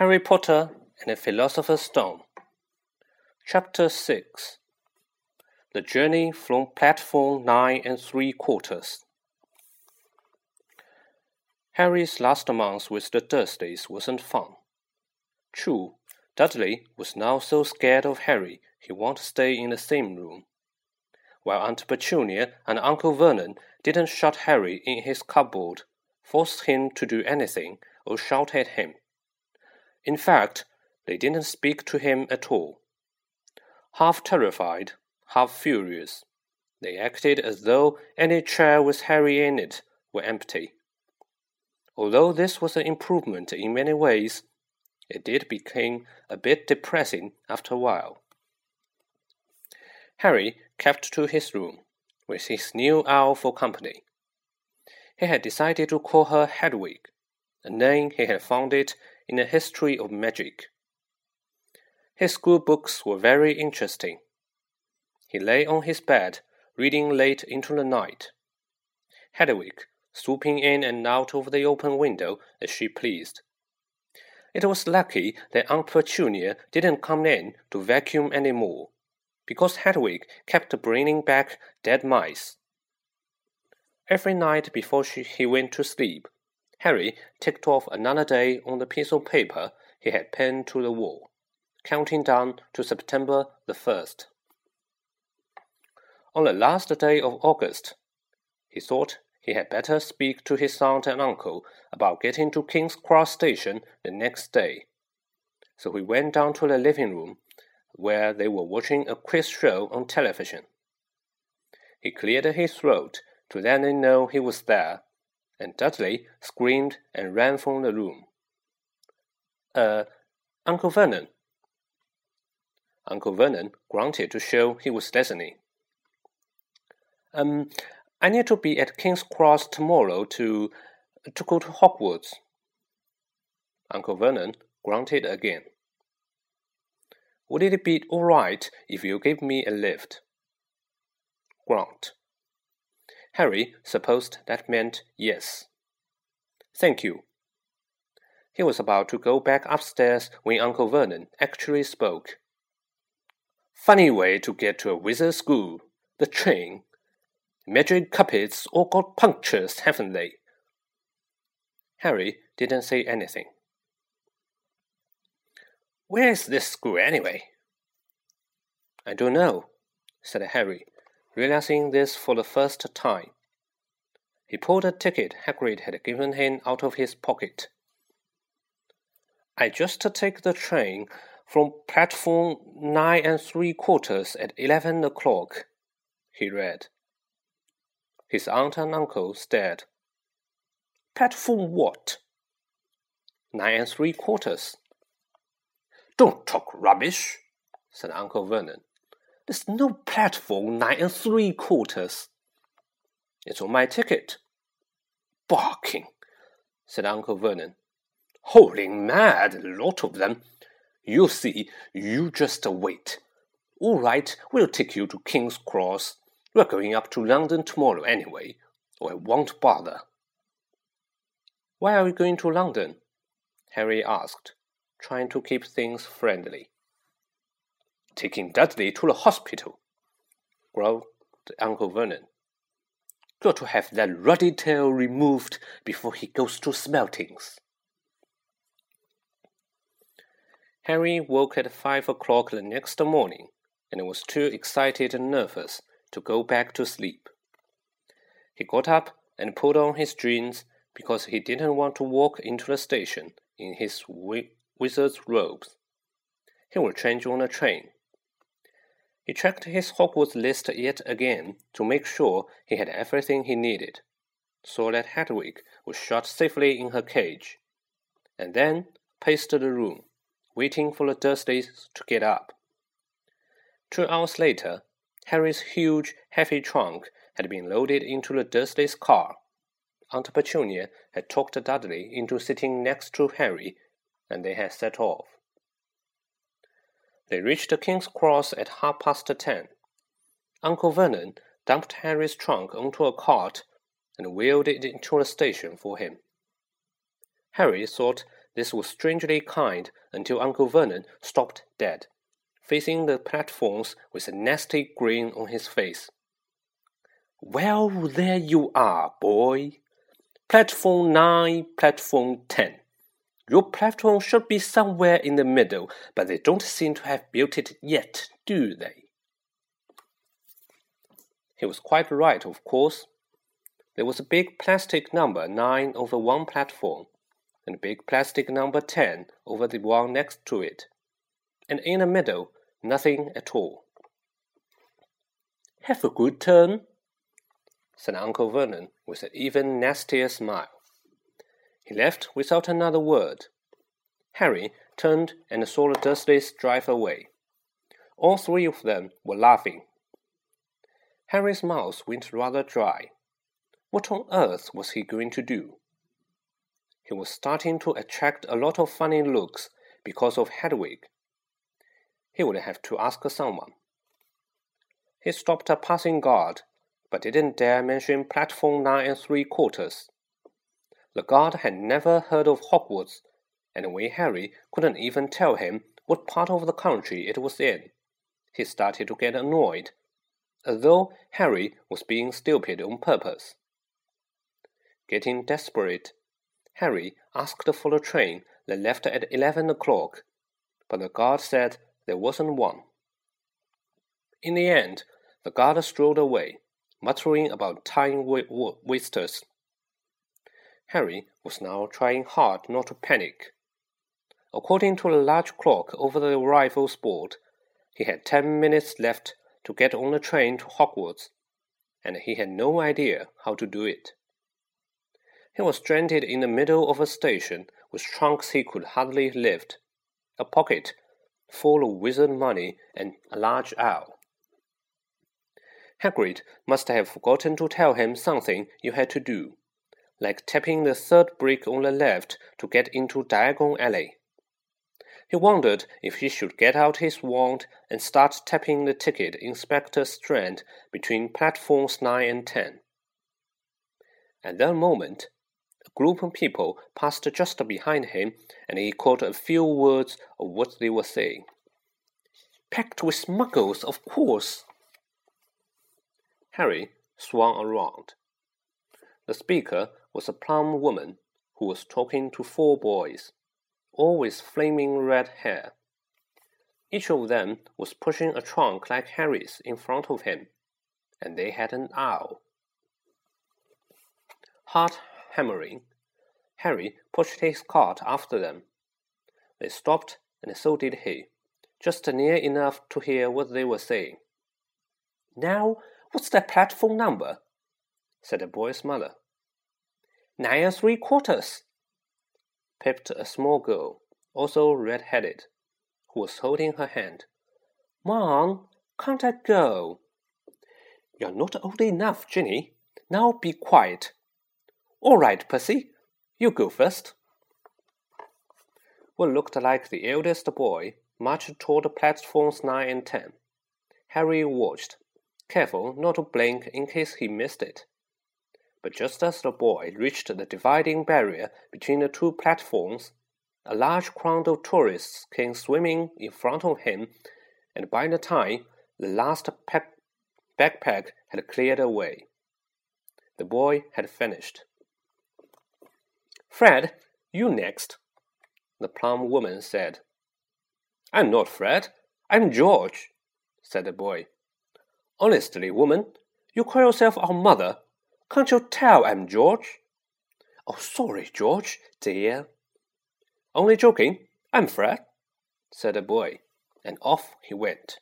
Harry Potter and the Philosopher's Stone. Chapter 6 The Journey from Platform 9 and 3 Quarters. Harry's last month with the Dursleys wasn't fun. True, Dudley was now so scared of Harry he won't stay in the same room, while Aunt Petunia and Uncle Vernon didn't shut Harry in his cupboard, force him to do anything, or shout at him. In fact, they didn't speak to him at all. Half terrified, half furious, they acted as though any chair with Harry in it were empty. Although this was an improvement in many ways, it did become a bit depressing after a while. Harry kept to his room, with his new owl for company. He had decided to call her Hedwig, a name he had found it in the history of magic. His school books were very interesting. He lay on his bed, reading late into the night. Hedwig, swooping in and out of the open window as she pleased. It was lucky that Aunt Petunia didn't come in to vacuum any more, because Hedwig kept bringing back dead mice. Every night before she, he went to sleep, Harry ticked off another day on the piece of paper he had pinned to the wall, counting down to September the 1st. On the last day of August, he thought he had better speak to his aunt and uncle about getting to King's Cross Station the next day. So he went down to the living room, where they were watching a quiz show on television. He cleared his throat to let them know he was there and Dudley screamed and ran from the room. Uh, Uncle Vernon. Uncle Vernon grunted to show he was listening. Um, I need to be at King's Cross tomorrow to to go to Hogwarts. Uncle Vernon grunted again. Would it be all right if you gave me a lift? Grunt. Harry supposed that meant yes. Thank you. He was about to go back upstairs when Uncle Vernon actually spoke. Funny way to get to a wizard school. The train. Magic carpets all got punctures, haven't they? Harry didn't say anything. Where is this school anyway? I don't know, said Harry, realizing this for the first time. He pulled a ticket Hagrid had given him out of his pocket. I just take the train from platform nine and three quarters at eleven o'clock, he read. His aunt and uncle stared. Platform what? Nine and three quarters. Don't talk rubbish, said Uncle Vernon. There's no platform nine and three quarters. It's on my ticket. Barking, said Uncle Vernon. Holy mad, a lot of them. You see, you just wait. All right, we'll take you to King's Cross. We're going up to London tomorrow anyway, or I won't bother. Why are we going to London? Harry asked, trying to keep things friendly taking Dudley to the hospital, growled Uncle Vernon. Got to have that ruddy tail removed before he goes to Smeltings. Harry woke at five o'clock the next morning and was too excited and nervous to go back to sleep. He got up and put on his jeans because he didn't want to walk into the station in his wi wizard's robes. He would change on the train. He checked his Hogwarts list yet again to make sure he had everything he needed, saw that Hedwig was shut safely in her cage, and then paced the room, waiting for the Dursleys to get up. Two hours later, Harry's huge, heavy trunk had been loaded into the Dursleys' car. Aunt Petunia had talked Dudley into sitting next to Harry, and they had set off. They reached King's Cross at half past ten. Uncle Vernon dumped Harry's trunk onto a cart and wheeled it into the station for him. Harry thought this was strangely kind until Uncle Vernon stopped dead, facing the platforms with a nasty grin on his face. Well, there you are, boy. Platform 9, platform 10. Your platform should be somewhere in the middle, but they don't seem to have built it yet, do they? He was quite right, of course. There was a big plastic number 9 over one platform, and a big plastic number 10 over the one next to it, and in the middle, nothing at all. Have a good turn, said Uncle Vernon with an even nastier smile. He left without another word. Harry turned and saw the Dursleys drive away. All three of them were laughing. Harry's mouth went rather dry. What on earth was he going to do? He was starting to attract a lot of funny looks because of Hedwig. He would have to ask someone. He stopped a passing guard, but didn't dare mention platform nine and three quarters. The guard had never heard of Hogwarts, and when Harry couldn't even tell him what part of the country it was in, he started to get annoyed as though Harry was being stupid on purpose. Getting desperate, Harry asked for a train that left at eleven o'clock, but the guard said there wasn't one. In the end, the guard strolled away, muttering about time wasters. Harry was now trying hard not to panic. According to the large clock over the rifles board, he had ten minutes left to get on the train to Hogwarts, and he had no idea how to do it. He was stranded in the middle of a station with trunks he could hardly lift, a pocket full of wizard money, and a large owl. Hagrid must have forgotten to tell him something you had to do, like tapping the third brick on the left to get into Diagon Alley. He wondered if he should get out his wand and start tapping the ticket inspector strand between platforms 9 and 10. At that moment, a group of people passed just behind him, and he caught a few words of what they were saying. Packed with muggles, of course. Harry swung around. The speaker was a plump woman who was talking to four boys all with flaming red hair. Each of them was pushing a trunk like Harry's in front of him, and they had an owl. Heart hammering, Harry pushed his cart after them. They stopped, and so did he, just near enough to hear what they were saying. Now, what's that platform number? Said the boy's mother. Nine and three quarters, piped a small girl, also red-headed, who was holding her hand. Mom, can't I go? You're not old enough, Ginny. Now be quiet. All right, Percy, you go first. What looked like the eldest boy marched toward platforms nine and ten. Harry watched, careful not to blink in case he missed it. But just as the boy reached the dividing barrier between the two platforms, a large crowd of tourists came swimming in front of him, and by the time the last pack backpack had cleared away, the boy had finished. Fred, you next, the plump woman said. I'm not Fred, I'm George, said the boy. Honestly, woman, you call yourself our mother can't you tell I'm George? Oh, sorry, George, dear. Only joking. I'm Fred, said the boy, and off he went.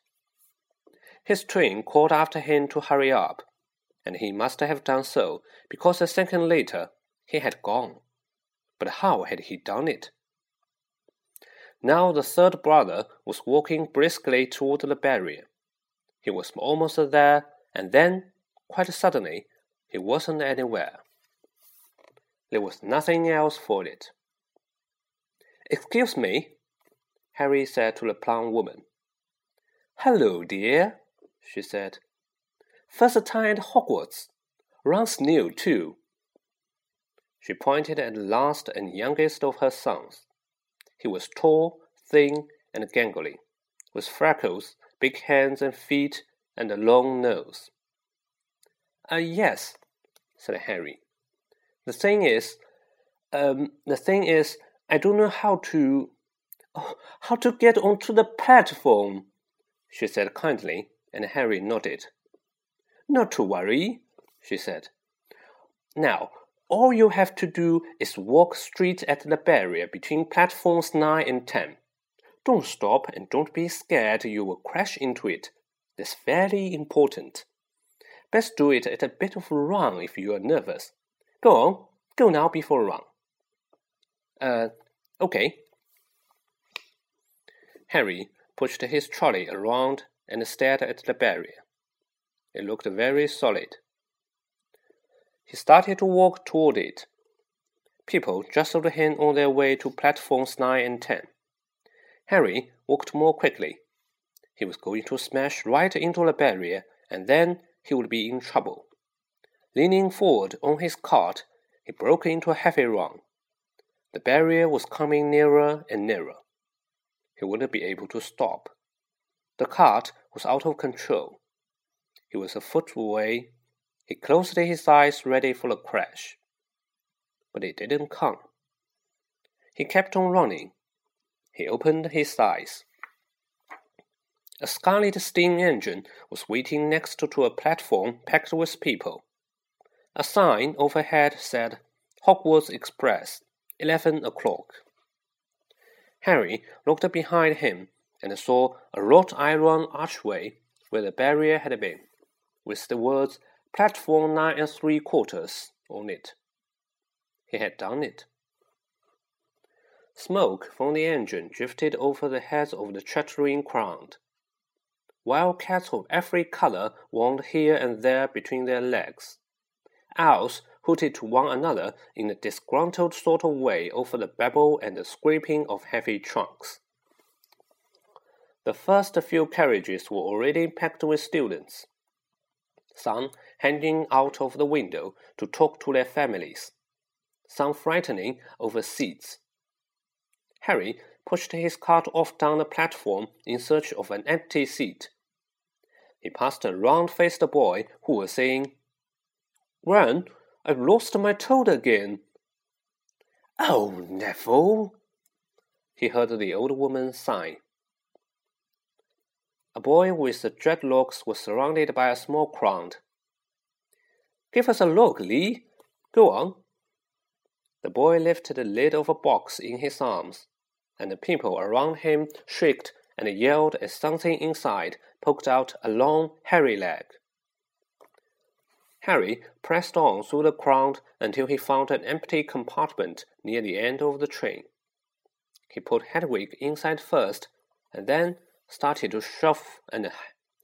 His train called after him to hurry up, and he must have done so because a second later he had gone. But how had he done it? Now the third brother was walking briskly toward the barrier. He was almost there, and then, quite suddenly, he wasn't anywhere. There was nothing else for it. Excuse me, Harry said to the plump woman. Hello, dear, she said. First time at Hogwarts. Ron's new, too. She pointed at the last and youngest of her sons, He was tall, thin, and gangly, with freckles, big hands and feet, and a long nose. Uh, yes, said Harry. The thing is, um, the thing is, I don't know how to, oh, how to get onto the platform, she said kindly, and Harry nodded. Not to worry, she said. Now, all you have to do is walk straight at the barrier between platforms 9 and 10. Don't stop and don't be scared you will crash into it. That's very important. Best do it at a bit of a Ron if you are nervous. Go on, go now before run. Uh, okay. Harry pushed his trolley around and stared at the barrier. It looked very solid. He started to walk toward it. People jostled him on their way to platforms 9 and 10. Harry walked more quickly. He was going to smash right into the barrier, and then he would be in trouble. Leaning forward on his cart, he broke into a heavy run. The barrier was coming nearer and nearer. He wouldn't be able to stop. The cart was out of control. He was a foot away. He closed his eyes, ready for the crash. But it didn't come. He kept on running. He opened his eyes. A scarlet steam engine was waiting next to a platform packed with people. A sign overhead said Hogwarts Express, 11 o'clock. Harry looked behind him and saw a wrought iron archway where the barrier had been, with the words Platform nine and three quarters on it. He had done it. Smoke from the engine drifted over the heads of the chattering crowd. Wild cats of every color wound here and there between their legs. Owls hooted to one another in a disgruntled sort of way over the babble and the scraping of heavy trunks. The first few carriages were already packed with students, some hanging out of the window to talk to their families, some frightening over seats Harry pushed his cart off down the platform in search of an empty seat. He passed a round faced boy who was saying, Gran, I've lost my toad again. Oh, Neville, he heard the old woman sigh. A boy with dreadlocks was surrounded by a small crowd. Give us a look, Lee. Go on. The boy lifted the lid of a box in his arms, and the people around him shrieked and yelled as something inside poked out a long, hairy leg. Harry pressed on through the crowd until he found an empty compartment near the end of the train. He put Hedwig inside first, and then started to shove and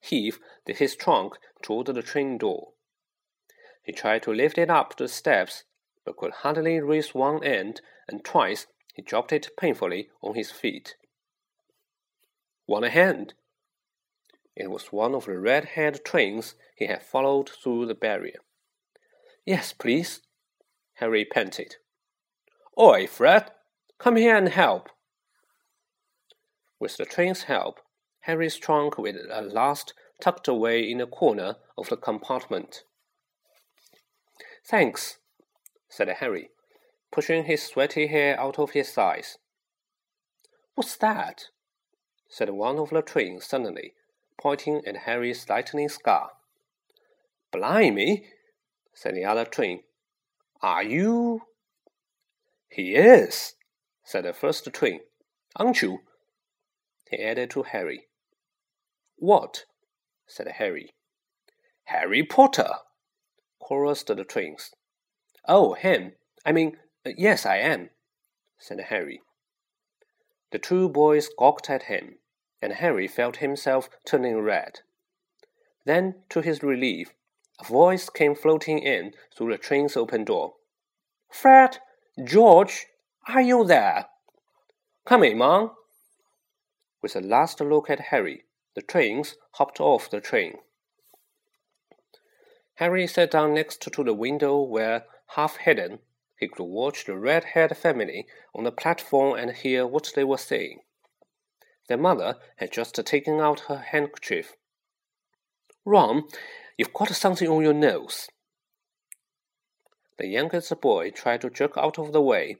heave his trunk toward the train door. He tried to lift it up the steps but could hardly raise one end, and twice he dropped it painfully on his feet. Want a hand? It was one of the red haired trains he had followed through the barrier. Yes, please, Harry panted. Oi, Fred, come here and help. With the train's help, Harry's trunk was at last tucked away in a corner of the compartment. Thanks, said Harry, pushing his sweaty hair out of his eyes. What's that? Said one of the twins suddenly, pointing at Harry's lightning scar. Blimey, said the other twin. Are you? He is, said the first twin. Aren't you? He added to Harry. What? said Harry. Harry Potter, chorused the twins. Oh, him. I mean, yes, I am, said Harry. The two boys gawked at him, and Harry felt himself turning red. Then, to his relief, a voice came floating in through the train's open door. Fred, George, are you there? Come in, Mom. With a last look at Harry, the twins hopped off the train. Harry sat down next to the window where, half hidden, he could watch the red haired family on the platform and hear what they were saying. Their mother had just taken out her handkerchief. Ron, you've got something on your nose. The youngest boy tried to jerk out of the way,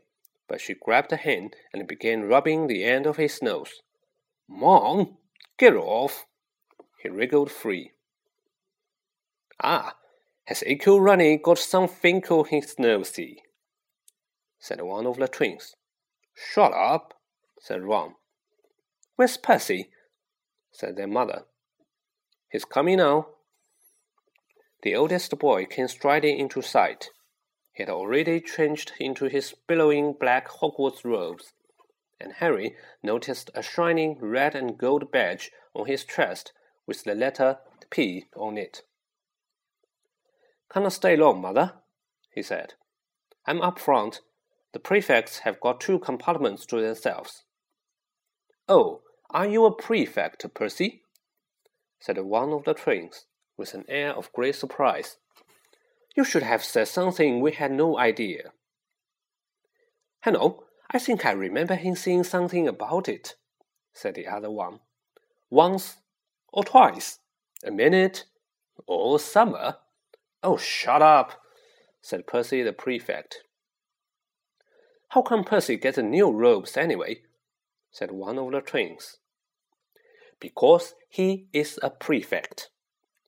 but she grabbed him and began rubbing the end of his nose. Mom, get off! He wriggled free. Ah, has Echo Ronnie got something on his nosey? Said one of the twins. Shut up, said Ron. Where's Percy? said their mother. He's coming now. The oldest boy came striding into sight. He had already changed into his billowing black Hogwarts robes, and Harry noticed a shining red and gold badge on his chest with the letter P on it. Can I stay long, mother, he said. I'm up front. The prefects have got two compartments to themselves. Oh, are you a prefect, Percy? said one of the twins, with an air of great surprise. You should have said something we had no idea. Hello, I think I remember him saying something about it, said the other one. Once or twice, a minute or summer. Oh, shut up, said Percy the prefect. How come Percy gets new robes anyway? said one of the twins. Because he is a prefect,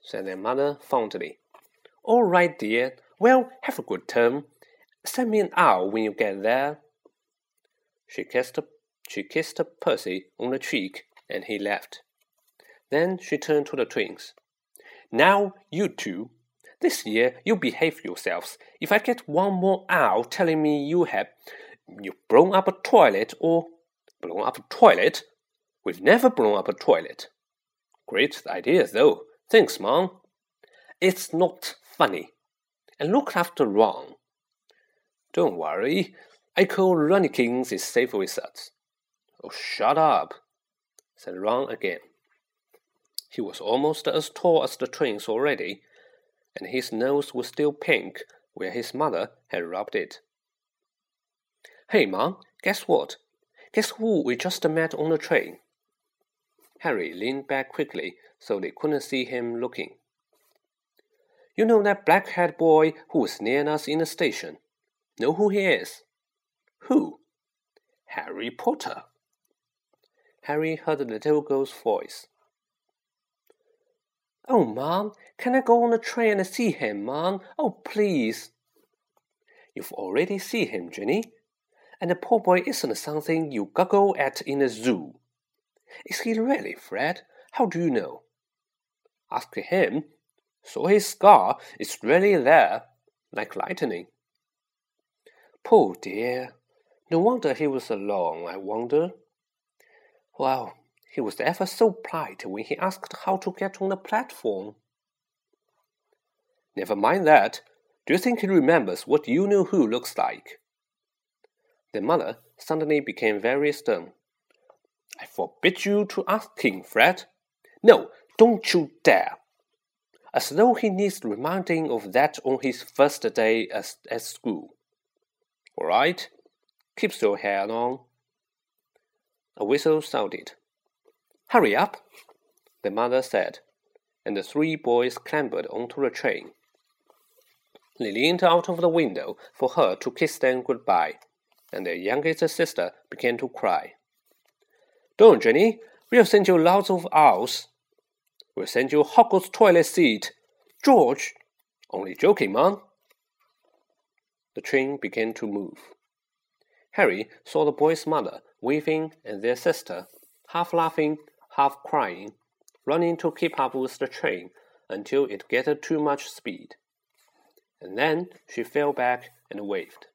said their mother fondly. All right, dear. Well, have a good term. Send me an owl when you get there. She kissed, she kissed Percy on the cheek, and he left. Then she turned to the twins. Now, you two, this year you behave yourselves. If I get one more owl telling me you have you blown up a toilet or blown up a toilet, we've never blown up a toilet. Great idea, though. Thanks, Mom. It's not funny. And look after Ron. Don't worry, Echo Ronniekins is safe with us. Oh, shut up, said Ron again. He was almost as tall as the twins already, and his nose was still pink where his mother had rubbed it. Hey, Mom, guess what? Guess who we just met on the train? Harry leaned back quickly so they couldn't see him looking. You know that black haired boy who was near us in the station? Know who he is? Who? Harry Potter. Harry heard the little girl's voice. Oh, Mom, can I go on the train and see him, Mom? Oh, please. You've already seen him, Ginny. And the poor boy isn't something you goggle at in a zoo. Is he really, Fred? How do you know? Ask him. So his scar is really there, like lightning. Poor dear. No wonder he was alone, I wonder. Well, he was ever so polite when he asked how to get on the platform. Never mind that. Do you think he remembers what you know who looks like? The mother suddenly became very stern. I forbid you to ask him, Fred. No, don't you dare. As though he needs reminding of that on his first day at, at school. All right, keep your head on. A whistle sounded. Hurry up, the mother said, and the three boys clambered onto the train. They leaned out of the window for her to kiss them goodbye, and their youngest sister began to cry. Don't, Ginny. We'll send you lots of owls. We'll send you Hogwarts toilet seat. George! Only joking, Mom. The train began to move. Harry saw the boy's mother waving and their sister, half laughing, half crying, running to keep up with the train until it gathered too much speed. And then she fell back and waved.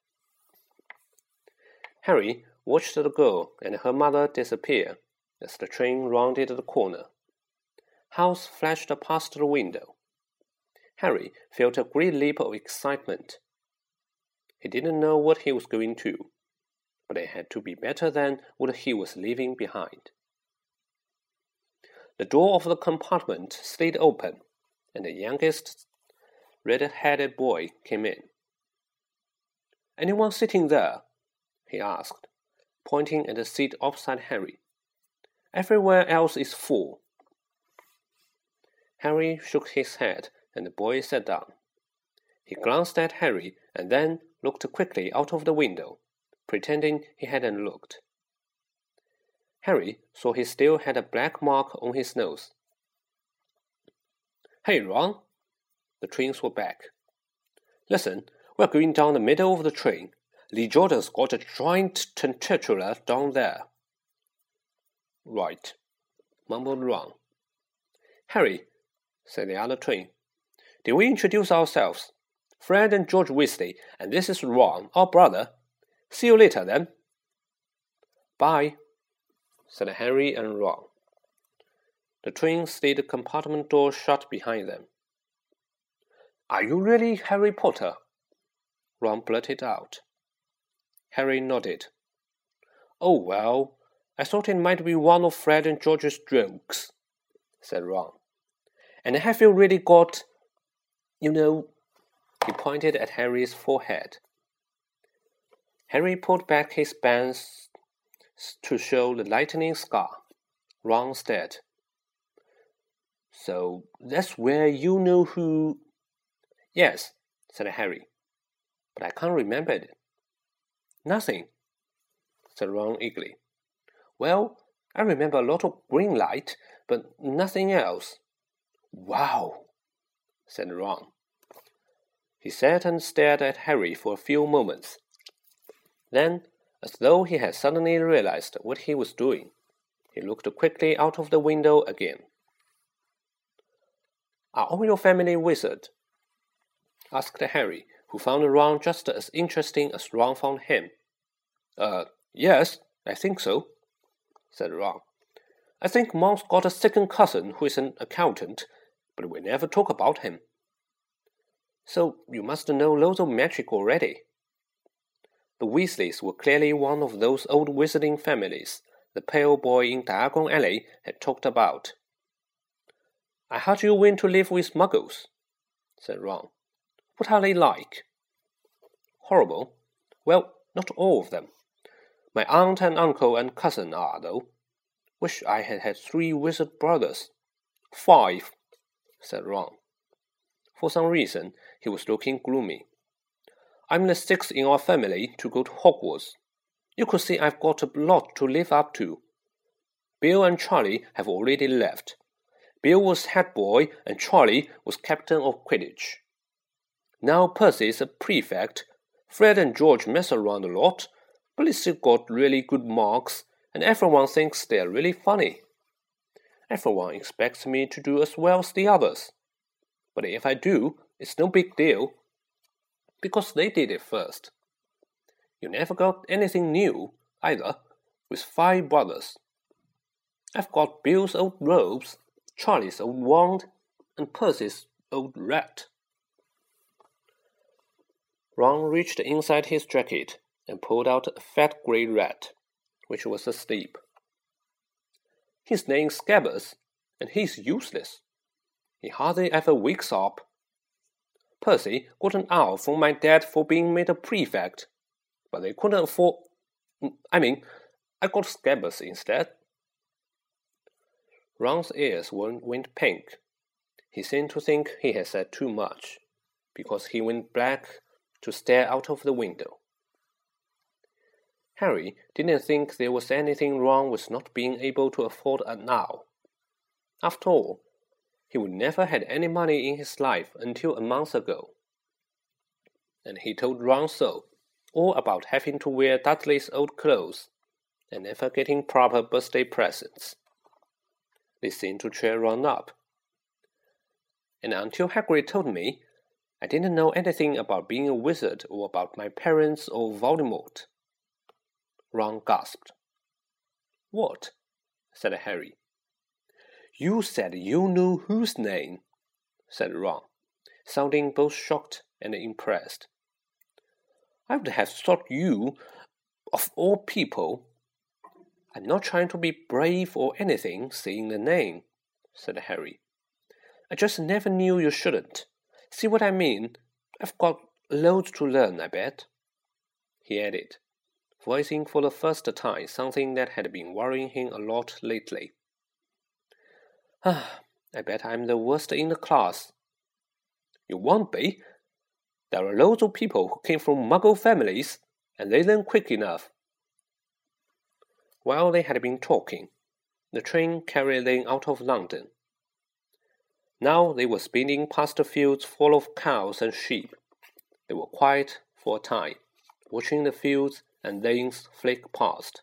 Harry watched the girl and her mother disappear as the train rounded the corner. House flashed past the window. Harry felt a great leap of excitement. He didn't know what he was going to, but it had to be better than what he was leaving behind. The door of the compartment slid open, and the youngest red headed boy came in. Anyone sitting there? He asked, pointing at the seat opposite Harry. Everywhere else is full. Harry shook his head, and the boy sat down. He glanced at Harry and then looked quickly out of the window, pretending he hadn't looked. Harry saw he still had a black mark on his nose. Hey, Ron! The twins were back. Listen, we're going down the middle of the train. Lee Jordan's got a giant tarantula down there. Right, mumbled Ron. Harry, said the other twin, did we introduce ourselves? Fred and George Weasley, and this is Ron, our brother. See you later, then. Bye, said Harry and Ron. The twins slid the compartment door shut behind them. Are you really Harry Potter? Ron blurted out. Harry nodded. Oh, well, I thought it might be one of Fred and George's jokes, said Ron. And have you really got, you know, he pointed at Harry's forehead. Harry pulled back his bands to show the lightning scar. Ron stared. So that's where you know who. Yes, said Harry, but I can't remember it. Nothing, said Ron eagerly. Well, I remember a lot of green light, but nothing else. Wow, said Ron. He sat and stared at Harry for a few moments. Then, as though he had suddenly realized what he was doing, he looked quickly out of the window again. Are all your family wizard? asked Harry, who found Ron just as interesting as Ron found him. Uh, yes, I think so, said Ron. I think Mom's got a second cousin who is an accountant, but we never talk about him. So you must know loads of magic already. The Weasleys were clearly one of those old wizarding families the pale boy in Diagon Alley had talked about. I heard you went to live with muggles, said Ron. What are they like? Horrible. Well, not all of them. My aunt and uncle and cousin are, though. Wish I had had three wizard brothers. Five, said Ron. For some reason, he was looking gloomy. I'm the sixth in our family to go to Hogwarts. You could see I've got a lot to live up to. Bill and Charlie have already left. Bill was head boy and Charlie was captain of Quidditch. Now Percy's a prefect. Fred and George mess around a lot, but they still got really good marks, and everyone thinks they're really funny. Everyone expects me to do as well as the others. But if I do, it's no big deal. Because they did it first. You never got anything new, either, with five brothers. I've got Bill's old robes, Charlie's old wand, and Percy's old rat. Ron reached inside his jacket and pulled out a fat grey rat, which was asleep. His name's Scabbers, and he's useless. He hardly ever wakes up. Percy got an owl from my dad for being made a prefect, but they couldn't afford. I mean, I got Scabbers instead. Ron's ears went pink. He seemed to think he had said too much, because he went black to stare out of the window. Harry didn't think there was anything wrong with not being able to afford a now. After all, he would never had any money in his life until a month ago. And he told Ron so, all about having to wear Dudley's old clothes and never getting proper birthday presents. They seemed to cheer Ron up. And until Hagrid told me, I didn't know anything about being a wizard or about my parents or Voldemort. Ron gasped. What? said Harry. You said you knew whose name, said Ron, sounding both shocked and impressed. I would have thought you, of all people. I'm not trying to be brave or anything, saying the name, said Harry. I just never knew you shouldn't. See what I mean? I've got loads to learn, I bet. he added, voicing for the first time something that had been worrying him a lot lately. Ah, I bet I'm the worst in the class. You won't be. There are loads of people who came from muggle families, and they learn quick enough. While they had been talking, the train carried them out of London. Now they were speeding past the fields full of cows and sheep. They were quiet for a time, watching the fields and lanes flick past.